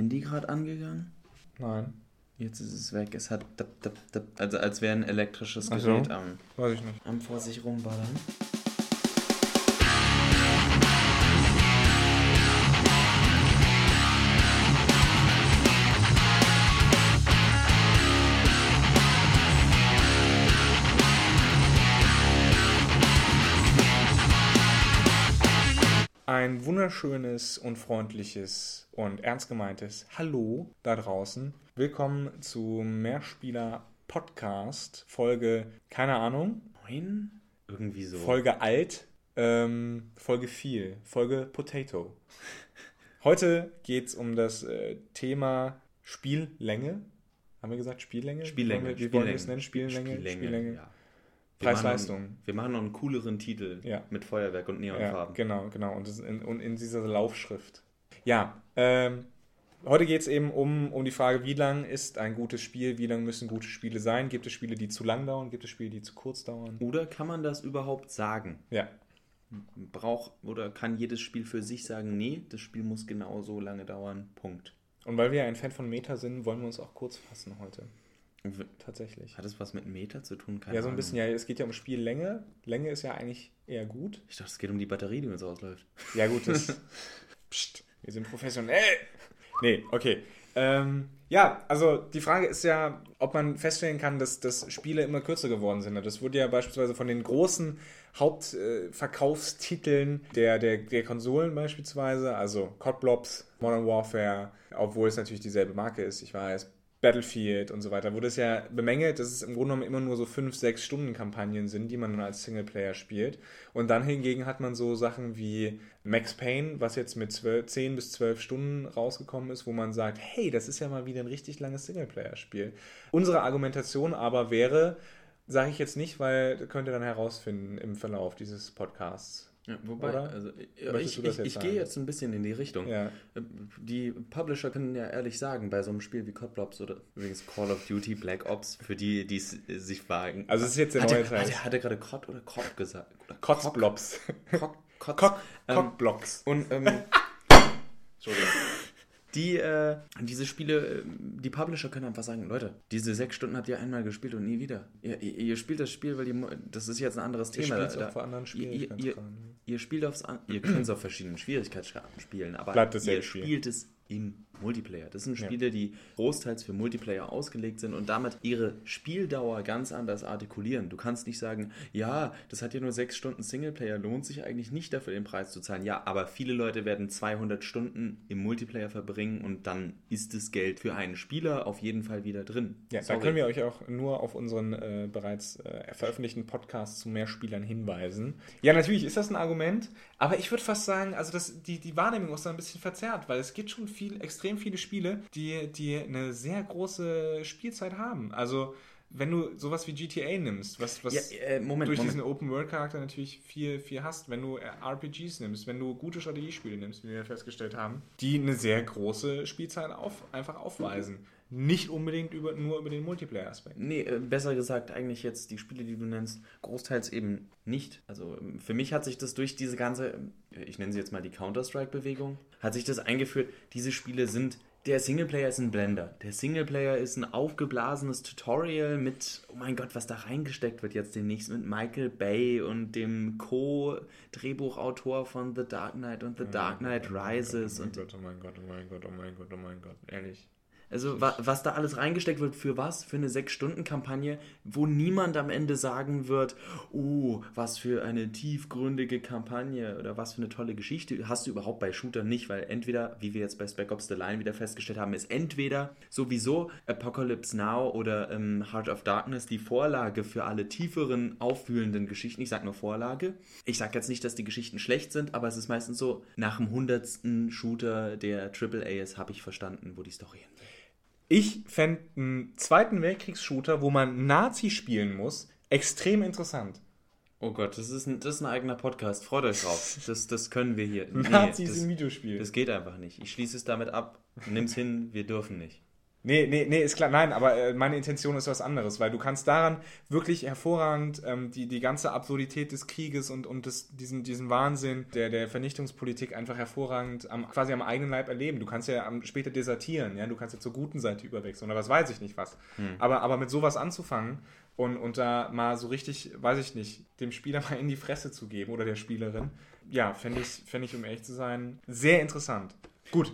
Handy gerade angegangen? Nein. Jetzt ist es weg. Es hat, dap, dap, dap, also als wäre ein elektrisches Ach so. Gerät am, Weiß ich nicht. am vor sich rumballern. Ein wunderschönes und freundliches und ernst gemeintes Hallo da draußen. Willkommen zu Mehrspieler Podcast, Folge, keine Ahnung, Neun? Irgendwie so. Folge alt, ähm, Folge viel, Folge Potato. Heute geht es um das äh, Thema Spiellänge. Haben wir gesagt Spiellänge? Spiellänge. Wie wollen wir es nennen? Spiellänge? Spiellänge. Ja. Preis-Leistung. Wir machen noch einen cooleren Titel Ja. mit Feuerwerk und Ja, Neonfarben. genau, genau. Und, in, und in dieser Laufschrift. Ja, ähm, heute geht es eben um, um die Frage, wie lang ist ein gutes Spiel, wie lang müssen gute Spiele sein? Gibt es Spiele, die zu lang dauern? Gibt es Spiele, die zu kurz dauern? Oder kann man das überhaupt sagen? Ja, Braucht oder kann jedes Spiel für sich sagen, nee, das Spiel muss genau so lange dauern. Punkt. und weil wir ja ein Fan von Meta sind, wollen wir uns auch kurz fassen heute. Tatsächlich. Hat es was mit Meter zu tun? Keine Ja, so ein Ahnung. bisschen, ja, es geht ja um Spiellänge. Länge ist ja eigentlich eher gut. Ich dachte, es geht um die Batterie, die uns ausläuft. Ja, gut, das. Psst, wir sind professionell. Nee, okay. Ähm, ja, also die Frage ist ja, ob man feststellen kann, dass, dass Spiele immer kürzer geworden sind. Das wurde ja beispielsweise von den großen Hauptverkaufstiteln der, der, der Konsolen beispielsweise, also COD Blobs, Modern Warfare, obwohl es natürlich dieselbe Marke ist, ich weiß, Battlefield und so weiter, wurde es ja bemängelt, dass es im Grunde genommen immer nur so 5, 6 Stunden Kampagnen sind, die man dann als Singleplayer spielt. Und dann hingegen hat man so Sachen wie Max Payne, was jetzt mit 12, 10 bis 12 Stunden rausgekommen ist, wo man sagt, hey, das ist ja mal wieder ein richtig langes Singleplayer-Spiel. Unsere Argumentation aber wäre, sage ich jetzt nicht, weil könnt ihr dann herausfinden im Verlauf dieses Podcasts. Ja, wobei, Oder? also Möchtest ich, ich, ich gehe jetzt ein bisschen in die Richtung. Ja. Die Publisher können ja ehrlich sagen, bei so einem Spiel wie COD Blobs oder übrigens Call of Duty Black Ops, für die, die es äh, sich wagen. Also es ist jetzt der hat neue Teil. Hat hat er gerade COD oder COD gesagt? Oder Kotzblobs. Cock, Kotz. Cock, Ähm, Cockblocks. Und ähm, Entschuldigung. Die, äh, diese Spiele, äh, die Publisher können einfach sagen, Leute, diese sechs Stunden habt ihr einmal gespielt und nie wieder. Ihr, ihr, ihr spielt das Spiel, weil ihr, das ist jetzt ein anderes Ihr Thema. Da- auch vor anderen ihr, ihr, ihr, Schwierigkeitsgraden. ihr spielt aufs, ihr könnt es auf verschiedenen Schwierigkeitsgraden spielen, aber Bleibt ihr Spiel. spielt es im Multiplayer. Das sind Ja. Spiele, die großteils für Multiplayer ausgelegt sind und damit ihre Spieldauer ganz anders artikulieren. Du kannst nicht sagen, ja, das hat ja nur sechs Stunden Singleplayer, lohnt sich eigentlich nicht dafür den Preis zu zahlen. Ja, aber viele Leute werden 200 Stunden im Multiplayer verbringen und dann ist das Geld für einen Spieler auf jeden Fall wieder drin. Ja, da Sorry. können wir euch auch nur auf unseren äh, bereits äh, veröffentlichten Podcast zu mehr Spielern hinweisen. Ja, natürlich ist das ein Argument, aber ich würde fast sagen, also das, die, die Wahrnehmung ist da ein bisschen verzerrt, weil es gibt schon viel, extrem viele Spiele, die, die eine sehr große Spielzeit haben. Also wenn du sowas wie GTA nimmst, was, was Ja, äh, Moment, durch Moment. diesen Open-World-Charakter natürlich viel, viel hast, wenn du äh, RPGs nimmst, wenn du gute Strategiespiele nimmst, wie wir festgestellt haben, die eine sehr große Spielzeit auf, einfach aufweisen. Nicht unbedingt über, nur über den Multiplayer-Aspekt. Nee, äh, besser gesagt, eigentlich jetzt die Spiele, die du nennst, großteils eben nicht. Also ähm, für mich hat sich das durch diese ganze, ähm, ich nenne sie jetzt mal die Counter-Strike-Bewegung, hat sich das eingeführt, diese Spiele sind, der Singleplayer ist ein Blender. Der Singleplayer ist ein aufgeblasenes Tutorial mit, oh mein Gott, was da reingesteckt wird jetzt demnächst mit Michael Bay und dem Co-Drehbuchautor von The Dark Knight und The Dark Knight Rises oh mein Gott, oh mein Gott, oh mein Gott, oh mein Gott, oh mein Gott, ehrlich. Also wa was da alles reingesteckt wird, für was? Für eine 6-Stunden-Kampagne, wo niemand am Ende sagen wird, oh, was für eine tiefgründige Kampagne oder was für eine tolle Geschichte. Hast du überhaupt bei Shootern nicht, weil entweder, wie wir jetzt bei Spec Ops The Line wieder festgestellt haben, ist entweder sowieso Apocalypse Now oder ähm, Heart of Darkness die Vorlage für alle tieferen, auffühlenden Geschichten. Ich sag nur Vorlage. Ich sag jetzt nicht, dass die Geschichten schlecht sind, aber es ist meistens so, nach dem hundertsten Shooter, der AAA ist, habe ich verstanden, wo die Story hin will. Ich fände einen Zweiten Weltkriegs-Shooter, wo man Nazi spielen muss, extrem interessant. Oh Gott, das ist ein, das ist ein eigener Podcast. Freut euch drauf. Das, das können wir hier. Nee, Nazis das, im Videospiel. das geht einfach nicht. Ich schließe es damit ab. Nimm's hin, wir dürfen nicht. Nee, nee, nee, ist klar, nein, aber äh, meine Intention ist was anderes, weil du kannst daran wirklich hervorragend ähm, die, die ganze Absurdität des Krieges und, und des, diesen, diesen Wahnsinn der, der Vernichtungspolitik einfach hervorragend am, quasi am eigenen Leib erleben. Du kannst ja am, später desertieren, ja, du kannst ja zur guten Seite überwechseln oder was weiß ich nicht was. Hm. Aber, aber mit sowas anzufangen und, und da mal so richtig, weiß ich nicht, dem Spieler mal in die Fresse zu geben oder der Spielerin, ja, fände ich, fänd ich, um ehrlich zu sein, sehr interessant. Gut,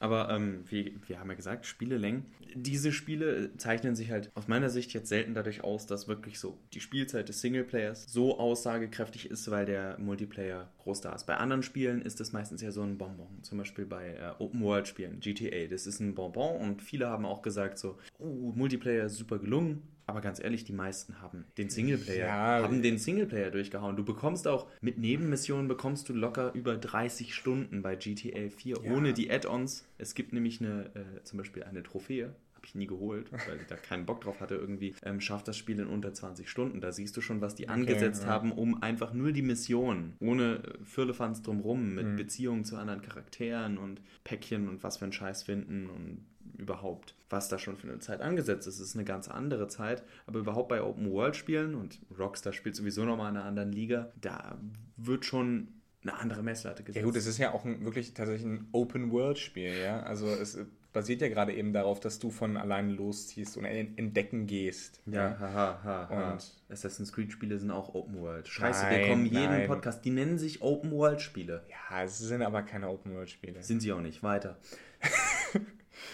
aber ähm, wie wir haben ja gesagt, Spielelängen. Diese Spiele zeichnen sich halt aus meiner Sicht jetzt selten dadurch aus, dass wirklich so die Spielzeit des Singleplayers so aussagekräftig ist, weil der Multiplayer groß da ist. Bei anderen Spielen ist das meistens ja so ein Bonbon. Zum Beispiel bei äh, Open-World-Spielen, GTA. Das ist ein Bonbon und viele haben auch gesagt so, oh, Multiplayer ist super gelungen aber ganz ehrlich, die meisten haben den Singleplayer, ja, haben den Singleplayer durchgehauen. Du bekommst auch mit Nebenmissionen bekommst du locker über 30 Stunden bei GTA 4 ja. ohne die Add-ons. Es gibt nämlich eine, äh, zum Beispiel eine Trophäe, habe ich nie geholt, weil ich da keinen Bock drauf hatte irgendwie, ähm, schafft das Spiel in unter 20 Stunden. Da siehst du schon, was die okay, angesetzt ja. haben, um einfach nur die Mission, ohne Firlefanz drumrum, mit mhm. Beziehungen zu anderen Charakteren und Päckchen und was für einen Scheiß finden und überhaupt, was da schon für eine Zeit angesetzt ist. Es ist eine ganz andere Zeit, aber überhaupt bei Open-World-Spielen und Rockstar spielt sowieso nochmal in einer anderen Liga, da wird schon eine andere Messlatte gesetzt. Ja gut, es ist ja auch ein, wirklich tatsächlich ein Open-World-Spiel, ja. Also es basiert ja gerade eben darauf, dass du von alleine losziehst und entdecken gehst. Ja, haha, ha, ha. Und Assassin's Creed-Spiele sind auch Open-World. Scheiße, nein, wir kommen jeden nein. Podcast, die nennen sich Open-World-Spiele. Ja, es sind aber keine Open-World-Spiele. Sind sie auch nicht, weiter.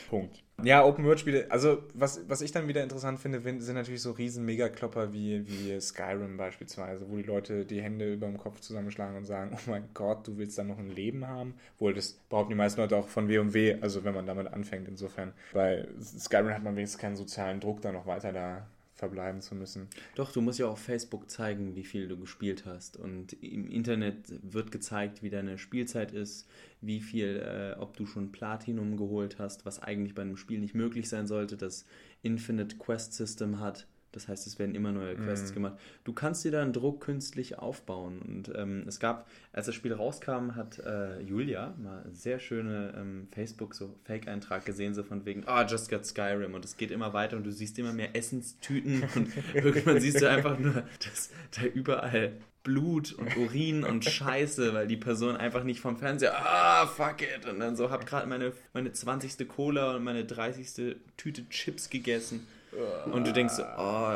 Punkt. Ja, Open-World-Spiele, also was, was ich dann wieder interessant finde, sind natürlich so riesen Megaklopper wie, wie Skyrim beispielsweise, wo die Leute die Hände über dem Kopf zusammenschlagen und sagen, oh mein Gott, du willst dann noch ein Leben haben? Wohl, das behaupten die meisten Leute auch von W&W, also wenn man damit anfängt insofern. Bei Skyrim hat man wenigstens keinen sozialen Druck, da noch weiter da verbleiben zu müssen. Doch, du musst ja auf Facebook zeigen, wie viel du gespielt hast. Und im Internet wird gezeigt, wie deine Spielzeit ist, wie viel, äh, ob du schon Platinum geholt hast, was eigentlich bei einem Spiel nicht möglich sein sollte, das Infinite Quest System hat. Das heißt, es werden immer neue Quests mhm. gemacht. Du kannst dir da einen Druck künstlich aufbauen. Und ähm, es gab, als das Spiel rauskam, hat äh, Julia mal eine sehr schöne ähm, Facebook so Fake-Eintrag gesehen, so von wegen, ah, oh, just got Skyrim. Und es geht immer weiter und du siehst immer mehr Essenstüten und irgendwann siehst du einfach nur, dass da überall Blut und Urin und Scheiße, weil die Person einfach nicht vom Fernseher, ah, fuck it. Und dann so, hab gerade meine, meine 20. Cola und meine 30. Tüte Chips gegessen. Und du denkst so, oh,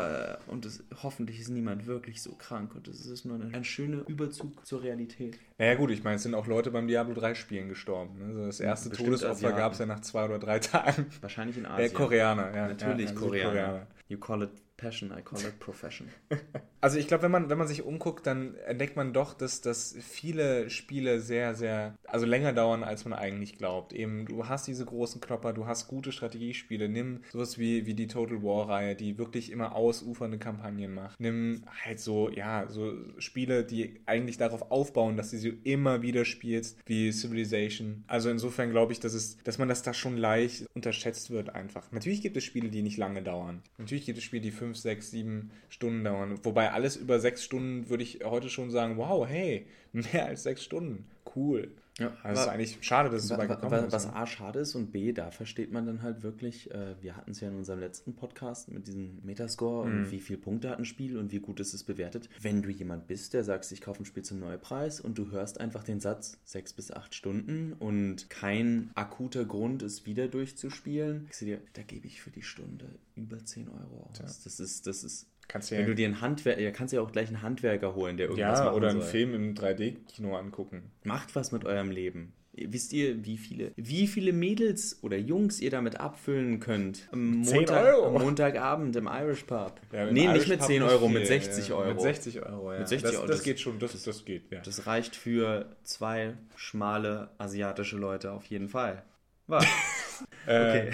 und das, hoffentlich ist niemand wirklich so krank und es ist nur ein, ein schöner Überzug zur Realität. Naja gut, ich meine, es sind auch Leute beim Diablo 3 Spielen gestorben. Ne? Also das erste Bestimmt Todesopfer gab es ja nach zwei oder drei Tagen. Wahrscheinlich in Asien. Äh, Koreaner, ja. Natürlich ja, Koreaner. Koreaner. You call it Passion, I call it Profession. Also ich glaube, wenn man, wenn man sich umguckt, dann entdeckt man doch, dass, dass viele Spiele sehr, sehr, also länger dauern, als man eigentlich glaubt. Eben, du hast diese großen Klopper, du hast gute Strategiespiele. Nimm sowas wie, wie die Total War-Reihe, die wirklich immer ausufernde Kampagnen macht. Nimm halt so, ja, so Spiele, die eigentlich darauf aufbauen, dass du sie immer wieder spielst, wie Civilization. Also insofern glaube ich, dass, es, dass man das da schon leicht unterschätzt wird einfach. Natürlich gibt es Spiele, die nicht lange dauern. Natürlich gibt es Spiele, die fünf, sechs, sieben Stunden dauern. Wobei alles über sechs Stunden würde ich heute schon sagen, wow, hey, mehr als sechs Stunden. Cool. Ja, also es ist eigentlich schade, dass es so weit gekommen was, ist. Was A schade ist und B, da versteht man dann halt wirklich, äh, wir hatten es ja in unserem letzten Podcast mit diesem Metascore mhm. und wie viele Punkte hat ein Spiel und wie gut ist es bewertet. Wenn du jemand bist, der sagst, ich kaufe ein Spiel zum Neupreis und du hörst einfach den Satz sechs bis acht Stunden und kein akuter Grund, es wieder durchzuspielen, dir, da gebe ich für die Stunde über 10 Euro aus. Ja. Das ist, das ist Kannst Wenn du dir einen Handwerker, ja, kannst ja auch gleich einen Handwerker holen, der irgendwas ja, macht. oder einen soll. Film im 3D-Kino angucken. Macht was mit eurem Leben. Wisst ihr, wie viele, wie viele Mädels oder Jungs ihr damit abfüllen könnt? Am, Montag, Euro. am Montagabend im Irish Pub. Ja, nee, Irish nicht mit 10 Euro, viel, mit 60 ja. Euro. Mit 60 Euro, ja. Mit 60 das, Euro. Das, geht schon, das, das, das geht, ja. Das reicht für zwei schmale asiatische Leute auf jeden Fall. Was? okay. Äh.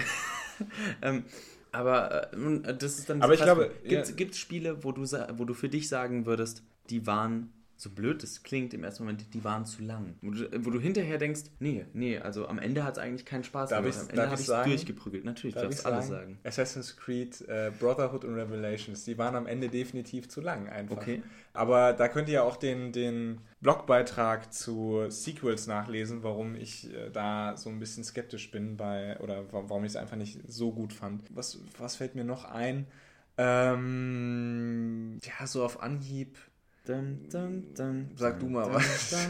ähm, aber äh, das ist dann. Aber ich glaube, gibt es ja. Spiele, wo du wo du für dich sagen würdest, die waren so blöd es klingt im ersten Moment, die waren zu lang. Wo du, wo du hinterher denkst, nee, nee, also am Ende hat es eigentlich keinen Spaß Darf gemacht. Am Ende habe ich sagen? durchgeprügelt. Natürlich, Darf darfst ich alles sagen. Assassin's Creed äh, Brotherhood und Revelations, die waren am Ende definitiv zu lang einfach. Okay. Aber da könnt ihr auch den, den Blogbeitrag zu Sequels nachlesen, warum ich äh, da so ein bisschen skeptisch bin bei, oder wa- warum ich es einfach nicht so gut fand. Was, was fällt mir noch ein? Ähm, ja, so auf Anhieb. Dum, dum, dum, Sag du mal was.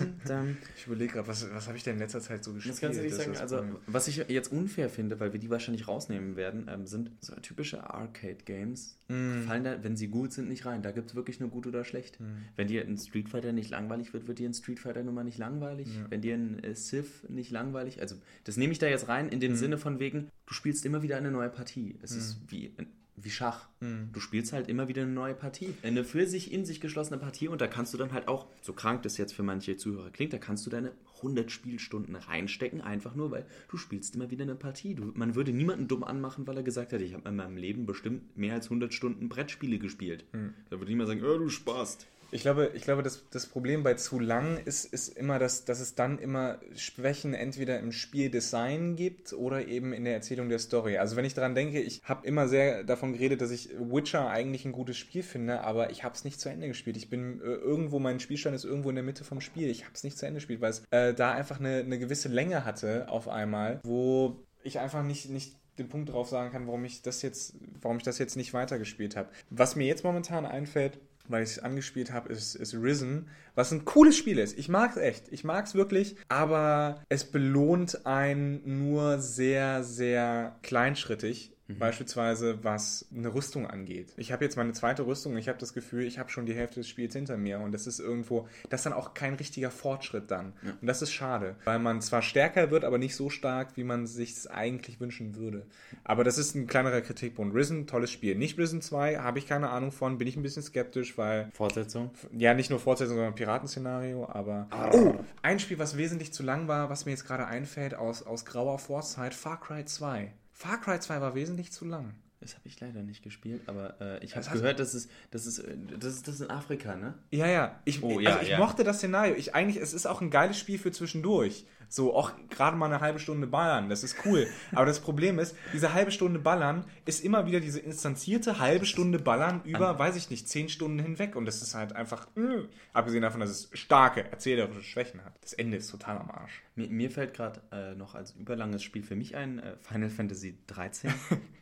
Ich überlege gerade, was, was habe ich denn in letzter Zeit so gespielt? Das kannst du nicht sagen. Also, was ich jetzt unfair finde, weil wir die wahrscheinlich rausnehmen werden, ähm, sind so typische Arcade-Games. Mm. Fallen da, wenn sie gut sind, nicht rein. Da gibt es wirklich nur gut oder schlecht. Wenn dir ein Street Fighter nicht langweilig wird, wird dir ein Street Fighter Nummer nicht langweilig. Wenn dir ein äh, Civ nicht langweilig, also das nehme ich da jetzt rein in dem Sinne von wegen, du spielst immer wieder eine neue Partie. Es ist wie, wie Schach. Du spielst halt immer wieder eine neue Partie. Eine für sich in sich geschlossene Partie und da kannst du dann halt auch, so krank das jetzt für manche Zuhörer klingt, da kannst du deine 100 Spielstunden reinstecken, einfach nur, weil du spielst immer wieder eine Partie. Du, man würde niemanden dumm anmachen, weil er gesagt hat, ich habe in meinem Leben bestimmt mehr als 100 Stunden Brettspiele gespielt. Da würde niemand sagen, oh, du sparst. Ich glaube, ich glaube das, das Problem bei zu lang ist, ist immer, dass, dass es dann immer Schwächen entweder im Spieldesign gibt oder eben in der Erzählung der Story. Also wenn ich daran denke, ich habe immer sehr davon geredet, dass ich Witcher eigentlich ein gutes Spiel finde, aber ich habe es nicht zu Ende gespielt. Ich bin äh, irgendwo, mein Spielstand ist irgendwo in der Mitte vom Spiel. Ich habe es nicht zu Ende gespielt, weil es äh, da einfach eine, eine gewisse Länge hatte auf einmal, wo ich einfach nicht, nicht den Punkt drauf sagen kann, warum ich das jetzt, warum ich das jetzt nicht weitergespielt habe. Was mir jetzt momentan einfällt, weil ich es angespielt habe, ist, ist Risen, was ein cooles Spiel ist. Ich mag es echt. Ich mag es wirklich, aber es belohnt einen nur sehr, sehr kleinschrittig. Beispielsweise was eine Rüstung angeht. Ich habe jetzt meine zweite Rüstung und ich habe das Gefühl, ich habe schon die Hälfte des Spiels hinter mir und das ist irgendwo, das ist dann auch kein richtiger Fortschritt dann. Und das ist schade, weil man zwar stärker wird, aber nicht so stark, wie man sich es eigentlich wünschen würde. Aber das ist ein kleinerer Kritikpunkt. Risen, tolles Spiel. Nicht Risen 2, habe ich keine Ahnung von, bin ich ein bisschen skeptisch, weil Fortsetzung? ja, nicht nur Fortsetzung, sondern Piratenszenario, aber. Oh, ein Spiel, was wesentlich zu lang war, was mir jetzt gerade einfällt, aus, aus grauer Vorzeit, Far Cry 2. Far Cry 2 war wesentlich zu lang. Das habe ich leider nicht gespielt, aber äh, ich Das habe gehört, dass es, das ist, äh, das ist das in Afrika, ne? Ja, ja. Ich, Oh, also ja, ich ja. mochte das Szenario. Ich eigentlich, es ist auch ein geiles Spiel für zwischendurch. So auch gerade mal eine halbe Stunde ballern, das ist cool. Aber das Problem ist, diese halbe Stunde ballern ist immer wieder diese instanzierte halbe Stunde ballern über, weiß ich nicht, zehn Stunden hinweg. Und das ist halt einfach, mh, abgesehen davon, dass es starke erzählerische Schwächen hat. Das Ende ist total am Arsch. Mir, mir fällt gerade äh, noch als überlanges Spiel für mich ein, äh, Final Fantasy 13.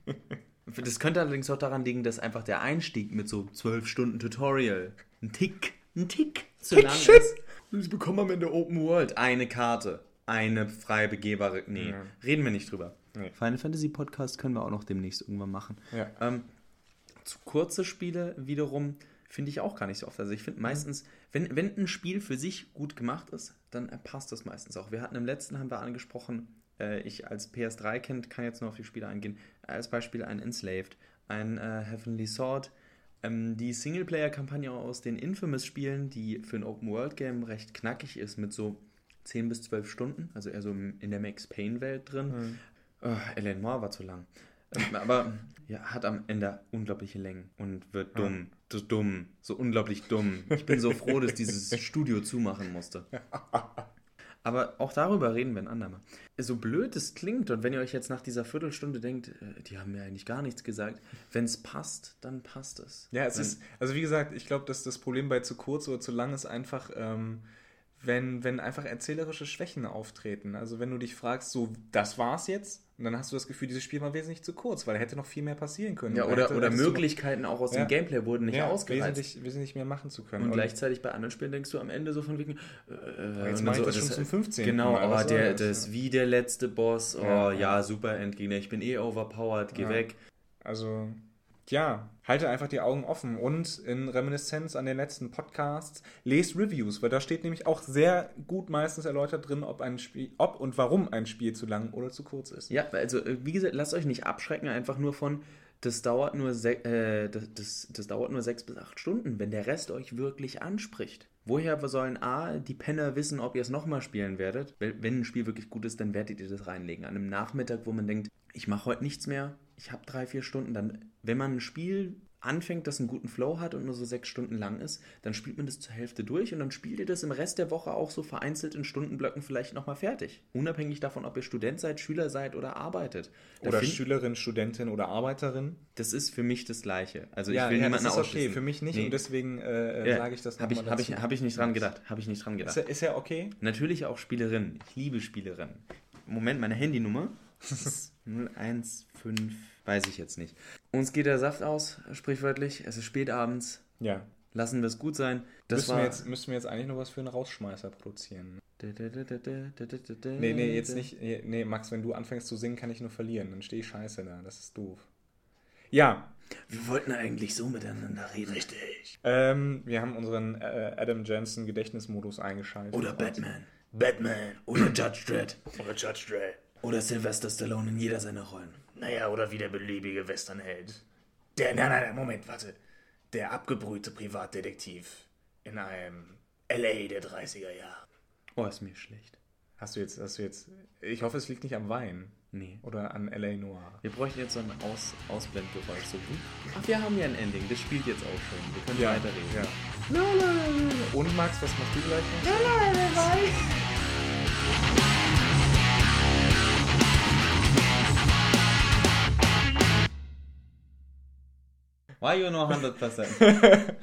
das könnte allerdings auch daran liegen, dass einfach der Einstieg mit so 12 Stunden Tutorial ein Tick, ein Tick zu lang shit. ist. Ich bekomme am Ende Open World eine Karte, eine frei begehbare. Nee, Ja. reden wir nicht drüber. Nee. Final Fantasy Podcast können wir auch noch demnächst irgendwann machen. Ja. Ähm, zu kurze Spiele wiederum finde ich auch gar nicht so oft. Also ich finde meistens, wenn, wenn ein Spiel für sich gut gemacht ist, dann passt das meistens auch. Wir hatten im letzten, haben wir angesprochen, äh, ich als PS3-Kind kann jetzt nur auf die Spiele eingehen, als Beispiel ein Enslaved, ein äh, Heavenly Sword, ähm, die Singleplayer-Kampagne aus den Infamous-Spielen, die für ein Open-World-Game recht knackig ist, mit so 10 bis 12 Stunden, also eher so in der Max Payne-Welt drin. Oh, Ellen Moore war zu lang. Ähm, Aber ja, hat am Ende unglaubliche Längen und wird dumm. So dumm. So unglaublich dumm. Ich bin so froh, dass dieses Studio zumachen musste. Aber auch darüber reden wir ein andermal. So blöd es klingt und wenn ihr euch jetzt nach dieser Viertelstunde denkt, äh, die haben mir eigentlich gar nichts gesagt, wenn es passt, dann passt es. Ja, es Wenn- ist, also wie gesagt, ich glaube, dass das Problem bei zu kurz oder zu lang ist einfach, ähm, wenn, wenn einfach erzählerische Schwächen auftreten. Also wenn du dich fragst, so, das war's jetzt, und dann hast du das Gefühl, dieses Spiel war wesentlich zu kurz, weil hätte noch viel mehr passieren können. Ja, Oder oder, hätte- Möglichkeiten auch aus Ja. dem Gameplay wurden nicht ja, ausgereizt. wesentlich, wesentlich mehr machen zu können. Und gleichzeitig bei anderen Spielen denkst du am Ende so von wegen. Äh, jetzt und mach ich dann das schon zum 15. Genau, aber soll der, das? das ist wie der letzte Boss. Oh Ja, ja, super Endgegner. Ich bin eh overpowered. Geh weg. Also, ja, halte einfach die Augen offen und in Reminiszenz an den letzten Podcasts lest Reviews, weil da steht nämlich auch sehr gut meistens erläutert drin, ob ein Spiel, ob und warum ein Spiel zu lang oder zu kurz ist. Ja, also äh, wie gesagt, lasst euch nicht abschrecken, einfach nur von. Das dauert nur, äh, das, das, das dauert nur sechs bis acht Stunden, wenn der Rest euch wirklich anspricht. Woher sollen A, die Penner wissen, ob ihr es nochmal spielen werdet? Wenn ein Spiel wirklich gut ist, dann werdet ihr das reinlegen. An einem Nachmittag, wo man denkt, ich mache heute nichts mehr, ich habe drei, vier Stunden, dann, wenn man ein Spiel anfängt, das einen guten Flow hat und nur so sechs Stunden lang ist, dann spielt man das zur Hälfte durch und dann spielt ihr das im Rest der Woche auch so vereinzelt in Stundenblöcken vielleicht nochmal fertig. Unabhängig davon, ob ihr Student seid, Schüler seid oder arbeitet. Da Oder Schülerin, Studentin oder Arbeiterin. Das ist für mich das Gleiche. Also ich ja, will ja, niemanden das ist okay. Für mich nicht Nee. und deswegen äh, Ja, sage ich das Habe ich, nochmal hab ich, hab ich nicht dran gedacht. Habe ich nicht dran gedacht. Ist ja, ist ja okay. Natürlich auch Spielerinnen. Ich liebe Spielerinnen. Moment, meine Handynummer 015, weiß ich jetzt nicht. Uns geht der Saft aus, sprichwörtlich. Es ist spät abends. Ja. Lassen wir es gut sein. Das müssen, war. wir jetzt, müssen wir jetzt eigentlich noch was für einen Rausschmeißer produzieren? Nee, Nee, nee, jetzt nicht. Nee, Max, wenn du anfängst zu singen, kann ich nur verlieren. Dann stehe ich scheiße da. Das ist doof. Ja, Wir wollten eigentlich so miteinander reden. Richtig. ähm, wir haben unseren äh, Adam Jensen Gedächtnismodus eingeschaltet. Oder Batman. Batman. Oder Judge Dredd. Oder Judge Dredd. Oder Sylvester Stallone in jeder seiner Rollen. Naja, oder wie der beliebige Westernheld. Der, nein, nein, nein, Moment, warte. Der abgebrühte Privatdetektiv in einem L.A. der 30er Jahre. Oh, ist mir schlecht. Hast du jetzt, hast du jetzt. Ich hoffe, es liegt nicht am Wein. Nee. Oder an L.A. Noir. Wir bräuchten jetzt so ein Aus Ausblendgeräusch. So. Ach, wir haben ja ein Ending. Das spielt jetzt auch schon. Wir können weiterreden. ja. Und Max, was machst du gleich noch? Why you know 100%?